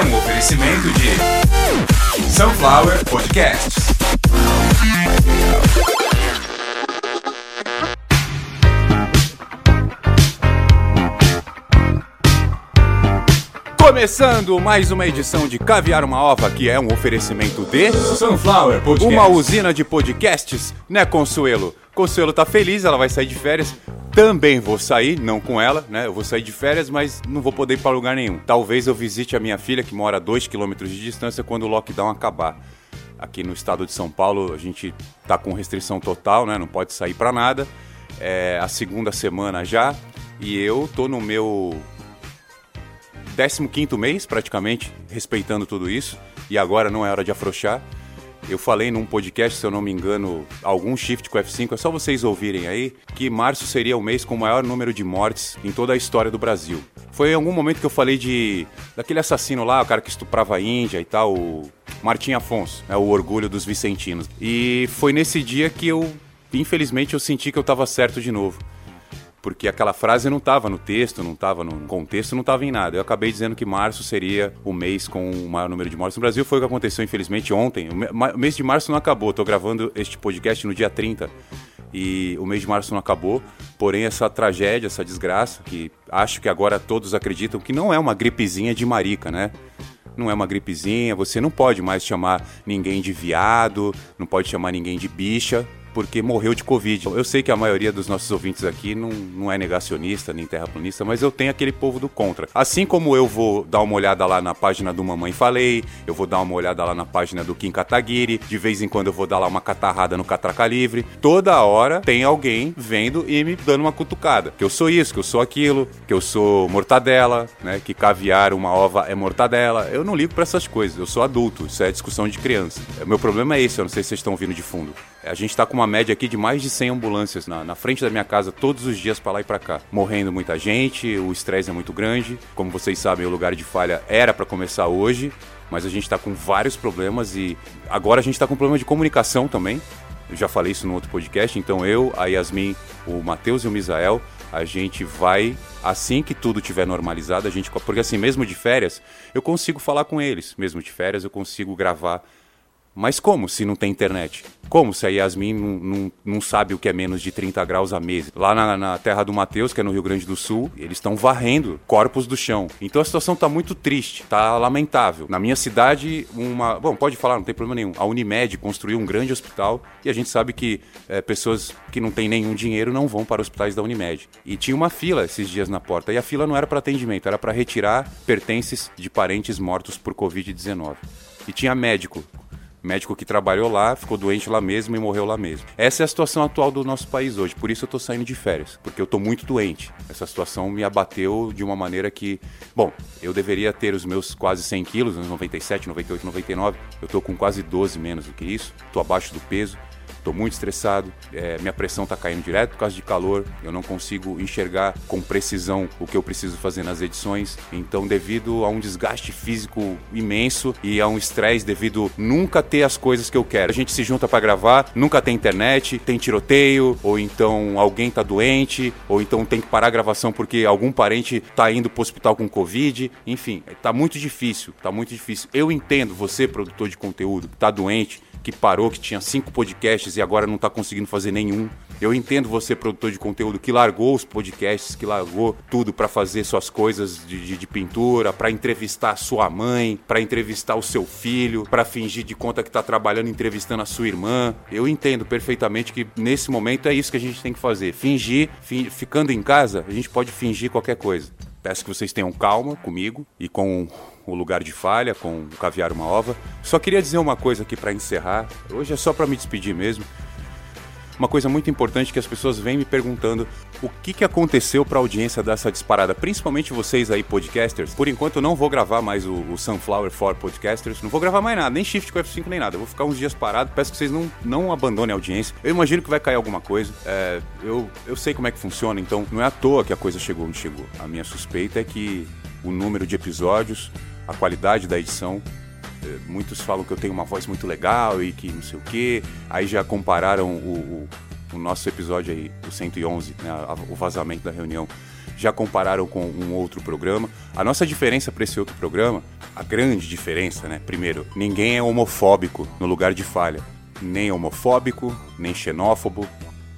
é um oferecimento de Sunflower Podcasts. Começando mais uma edição de Caviar uma Ova, que é um oferecimento de Sunflower Podcasts. uma usina de podcasts, né, Consuelo? Consuelo tá feliz, ela vai sair de férias. Também vou sair, não com ela, né? Eu vou sair de férias, mas não vou poder ir para lugar nenhum. Talvez eu visite a minha filha, que mora a 2 km de distância, quando o lockdown acabar. Aqui no estado de São Paulo, a gente tá com restrição total, né? Não pode sair para nada. É a segunda semana já. E eu tô no meu 15 mês, praticamente, respeitando tudo isso. E agora não é hora de afrouxar. Eu falei num podcast, se eu não me engano, algum shift com F5, é só vocês ouvirem aí, que março seria o mês com o maior número de mortes em toda a história do Brasil. Foi em algum momento que eu falei de daquele assassino lá, o cara que estuprava a Índia e tal, o Martim Afonso, né, o orgulho dos vicentinos. E foi nesse dia que eu, infelizmente, eu senti que eu tava certo de novo porque aquela frase não estava no texto, não estava no contexto, não estava em nada. Eu acabei dizendo que março seria o mês com o maior número de mortes no Brasil. Foi o que aconteceu, infelizmente, ontem. O mês de março não acabou. Estou gravando este podcast no dia 30 e o mês de março não acabou. Porém, essa tragédia, essa desgraça, que acho que agora todos acreditam que não é uma gripezinha de marica, né? Não é uma gripezinha, você não pode mais chamar ninguém de viado, não pode chamar ninguém de bicha, porque morreu de Covid. Eu sei que a maioria dos nossos ouvintes aqui não, não é negacionista nem terraplanista, mas eu tenho aquele povo do contra. Assim como eu vou dar uma olhada lá na página do Mamãe Falei, eu vou dar uma olhada lá na página do Kim Kataguiri, de vez em quando eu vou dar lá uma catarrada no Catraca Livre. Toda hora tem alguém vendo e me dando uma cutucada. Que eu sou isso, que eu sou aquilo, que eu sou mortadela, né? Que caviar uma ova é mortadela. Eu não ligo pra essas coisas, eu sou adulto, isso é discussão de criança. O meu problema é esse, eu não sei se vocês estão ouvindo de fundo. A gente tá com uma média aqui de mais de 100 ambulâncias na, na frente da minha casa todos os dias pra lá e pra cá. Morrendo muita gente, o estresse é muito grande. Como vocês sabem, o lugar de falha era pra começar hoje, mas a gente tá com vários problemas e agora a gente tá com problema de comunicação também. Eu já falei isso no outro podcast, então eu, a Yasmin, o Matheus e o Misael, a gente vai, assim que tudo tiver normalizado, a gente. Porque assim, mesmo de férias, eu consigo falar com eles. Mesmo de férias, eu consigo gravar. Mas como se não tem internet? Como se a Yasmin não, não, não sabe o que é menos de 30 graus a mês? Lá na, na terra do Matheus, que é no Rio Grande do Sul, eles estão varrendo corpos do chão. Então a situação tá muito triste, tá lamentável. Na minha cidade, uma. Bom, pode falar, não tem problema nenhum. A Unimed construiu um grande hospital e a gente sabe que é, pessoas que não têm nenhum dinheiro não vão para hospitais da Unimed. E tinha uma fila esses dias na porta. E a fila não era para atendimento, era para retirar pertences de parentes mortos por Covid-19. E tinha médico médico que trabalhou lá, ficou doente lá mesmo e morreu lá mesmo. Essa é a situação atual do nosso país hoje, por isso eu tô saindo de férias, porque eu tô muito doente. Essa situação me abateu de uma maneira que, bom, eu deveria ter os meus quase 100 quilos, uns 97, 98, 99, eu tô com quase 12 menos do que isso, tô abaixo do peso. Tô muito estressado, é, minha pressão tá caindo direto por causa de calor, eu não consigo enxergar com precisão o que eu preciso fazer nas edições. Então, devido a um desgaste físico imenso e a um estresse devido nunca ter as coisas que eu quero. A gente se junta para gravar, nunca tem internet, tem tiroteio, ou então alguém tá doente, ou então tem que parar a gravação porque algum parente tá indo pro hospital com Covid. Enfim, tá muito difícil, tá muito difícil. Eu entendo você, produtor de conteúdo, tá doente, que parou, que tinha cinco podcasts e agora não está conseguindo fazer nenhum. Eu entendo você, produtor de conteúdo, que largou os podcasts, que largou tudo para fazer suas coisas de, de, de pintura, para entrevistar a sua mãe, para entrevistar o seu filho, para fingir de conta que tá trabalhando entrevistando a sua irmã. Eu entendo perfeitamente que nesse momento é isso que a gente tem que fazer. Fingir, fin ficando em casa, a gente pode fingir qualquer coisa. Peço que vocês tenham calma comigo e com o lugar de falha, com o caviar uma ova. Só queria dizer uma coisa aqui para encerrar. Hoje é só para me despedir mesmo. Uma coisa muito importante que as pessoas vêm me perguntando o que, que aconteceu para a audiência dessa disparada, principalmente vocês aí podcasters. Por enquanto eu não vou gravar mais o, o Sunflower for Podcasters, não vou gravar mais nada, nem Shift com F5 nem nada. Eu vou ficar uns dias parado, peço que vocês não, não abandonem a audiência. Eu imagino que vai cair alguma coisa. É, eu, eu sei como é que funciona, então não é à toa que a coisa chegou onde chegou. A minha suspeita é que o número de episódios, a qualidade da edição muitos falam que eu tenho uma voz muito legal e que não sei o quê. Aí já compararam o, o, o nosso episódio aí, o 111, né, o vazamento da reunião. já compararam com um outro programa. A nossa diferença para esse outro programa, a grande diferença, né? Primeiro, ninguém é homofóbico no lugar de falha. Nem homofóbico, nem xenófobo,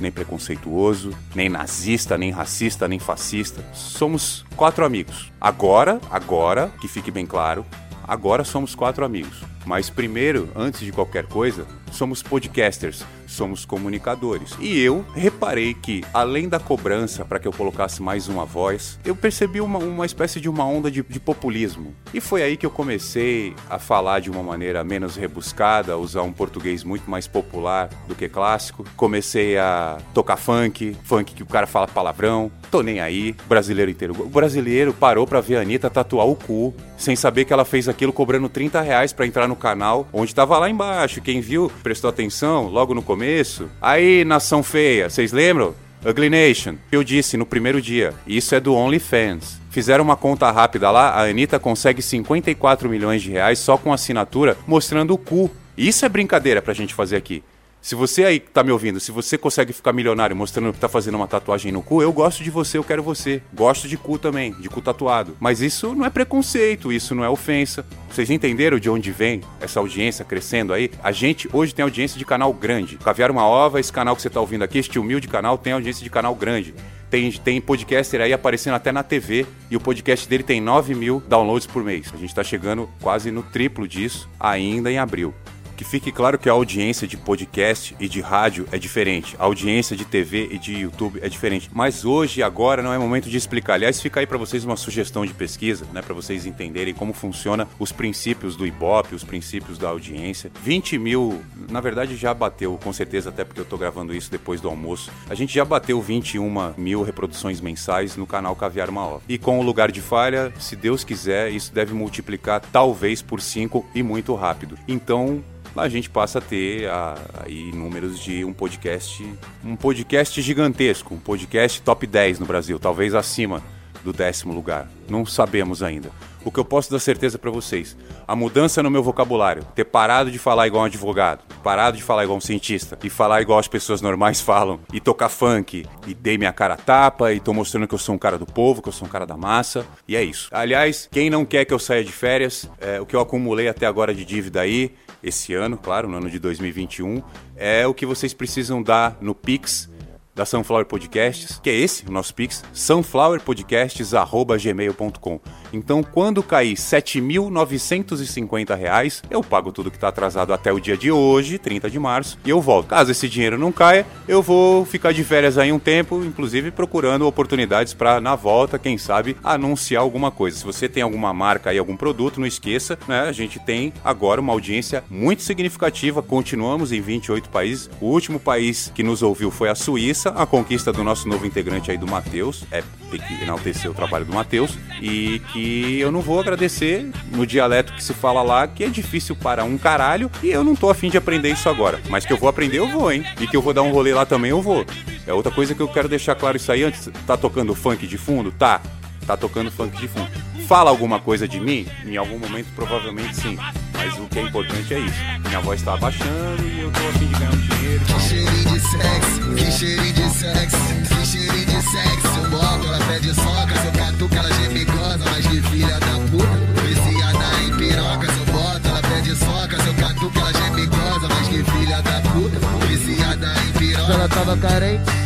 nem preconceituoso, nem nazista, nem racista, nem fascista. Somos quatro amigos. Agora, agora, que fique bem claro, agora somos quatro amigos. Mas primeiro, antes de qualquer coisa, somos podcasters, somos comunicadores. E eu reparei que, além da cobrança para que eu colocasse mais uma voz, eu percebi uma, uma espécie de uma onda de, de, populismo. E foi aí que eu comecei a falar de uma maneira menos rebuscada, usar um português muito mais popular do que clássico. Comecei a tocar funk, funk que o cara fala palavrão. Tô nem aí, brasileiro inteiro. O brasileiro parou pra ver a Anitta tatuar o cu, sem saber que ela fez aquilo cobrando 30 reais pra entrar no canal, onde tava lá embaixo. Quem viu, prestou atenção logo no começo. Aí, nação feia, vocês lembram? Ugly Nation, eu disse no primeiro dia, isso é do OnlyFans. Fizeram uma conta rápida lá, a Anitta consegue 54 milhões de reais só com assinatura mostrando o cu. Isso é brincadeira pra gente fazer aqui. Se você aí que tá me ouvindo, se você consegue ficar milionário mostrando que tá fazendo uma tatuagem no cu, eu gosto de você, eu quero você. Gosto de cu também, de cu tatuado. Mas isso não é preconceito, isso não é ofensa. Vocês entenderam de onde vem essa audiência crescendo aí? A gente hoje tem audiência de canal grande. Caviar uma ova, esse canal que você tá ouvindo aqui, este humilde canal, tem audiência de canal grande. Tem, tem podcaster aí aparecendo até na TV e o podcast dele tem 9 mil downloads por mês. A gente tá chegando quase no triplo disso ainda em abril. Que fique claro que a audiência de podcast e de rádio é diferente, a audiência de TV e de YouTube é diferente. Mas hoje, agora, não é momento de explicar. Aliás, fica aí para vocês uma sugestão de pesquisa, né, para vocês entenderem como funciona os princípios do Ibope, os princípios da audiência. 20 mil, na verdade já bateu, com certeza, até porque eu tô gravando isso depois do almoço. A gente já bateu 21 mil reproduções mensais no canal Caviar Uma. E com o lugar de falha, se Deus quiser, isso deve multiplicar talvez por 5 e muito rápido. Então, a gente passa a ter a, aí números de um podcast, um podcast gigantesco, um podcast top 10 no Brasil, talvez acima do décimo lugar. Não sabemos ainda. O que eu posso dar certeza para vocês, a mudança no meu vocabulário, ter parado de falar igual um advogado, parado de falar igual um cientista e falar igual as pessoas normais falam, e tocar funk, e dei minha cara tapa, e tô mostrando que eu sou um cara do povo, que eu sou um cara da massa, e é isso. Aliás, quem não quer que eu saia de férias, é, o que eu acumulei até agora de dívida aí, esse ano, claro, no ano de 2021, é o que vocês precisam dar no Pix da Sunflower Podcasts, que é esse, o nosso Pix, sunflowerpodcasts.gmail.com. Então, quando cair R$ 7.950, eu pago tudo que está atrasado até o dia de hoje, 30 de março, e eu volto. Caso esse dinheiro não caia, eu vou ficar de férias aí um tempo, inclusive procurando oportunidades para, na volta, quem sabe, anunciar alguma coisa. Se você tem alguma marca aí, algum produto, não esqueça, né? A gente tem agora uma audiência muito significativa, continuamos em 28 países. O último país que nos ouviu foi a Suíça, a conquista do nosso novo integrante aí do Matheus, é que enaltecer o trabalho do Matheus, e que eu não vou agradecer no dialeto que se fala lá, que é difícil para um caralho, e eu não tô afim de aprender isso agora. Mas que eu vou aprender, eu vou, hein? E que eu vou dar um rolê lá também, eu vou. É outra coisa que eu quero deixar claro isso aí antes. Tá tocando funk de fundo? Tá. Tá tocando funk de fundo. Fala alguma coisa de mim? Em algum momento, provavelmente sim. Mas o que é importante é isso. Minha voz tá abaixando e eu tô afim de ganhar um dinheiro. Que cheirinho de sexo, que cheirinho de sexo, que cheirinho de sexo. Eu boto, ela pede soca, se eu catuca, ela geme goza, mas que filha da puta. Viciada em piroca, se eu boto, ela pede soca, se eu catuca, ela geme goza, mas que filha da puta. Viciada em piroca. Ela tava carente.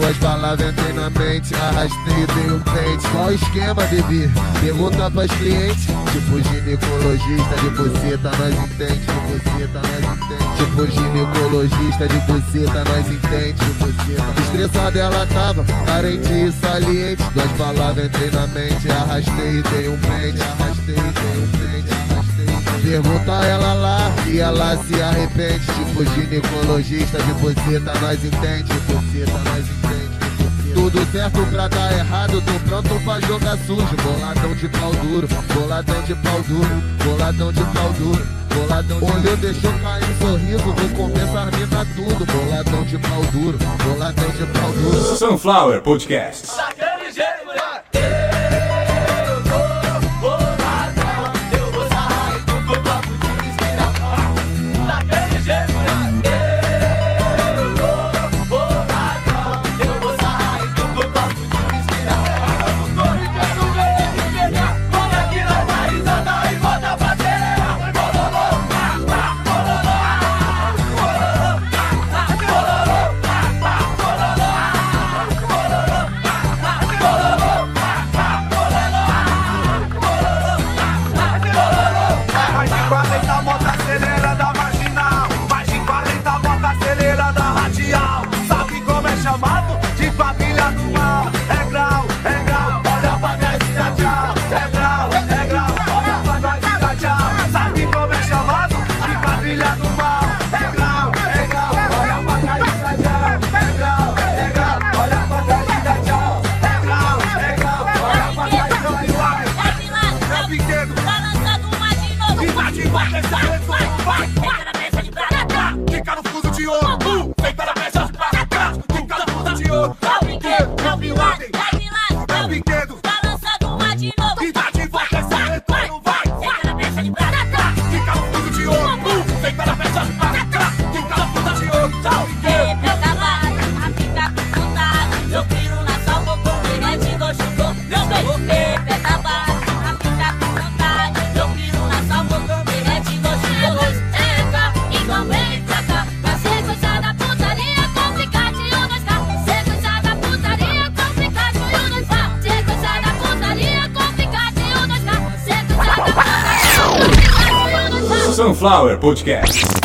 Duas palavras entrei na mente, arrastei e dei um pente. Qual esquema, bebê? Pergunta pras clientes. Tipo ginecologista de buceta, nós entende. De buceta, nós entende. Tipo ginecologista de buceta, nós entende. De buceta. Estressada ela tava, carente e saliente. Duas palavras entrei na mente, arrastei e dei um pente. Arrastei e dei um. Pergunta ela lá e ela se arrepende. Tipo ginecologista de buceta, nós entende. De buceta, nós entende. Tudo certo pra dar errado, tô pronto pra jogar sujo. Boladão de pau duro, boladão de pau duro, boladão de pau duro, boladão de Olhou, deixou cair um sorriso, vou comer essas mina tudo. Boladão de pau duro, boladão de pau duro. Sunflower Podcasts. Daquele jeito, Sunflower Podcast.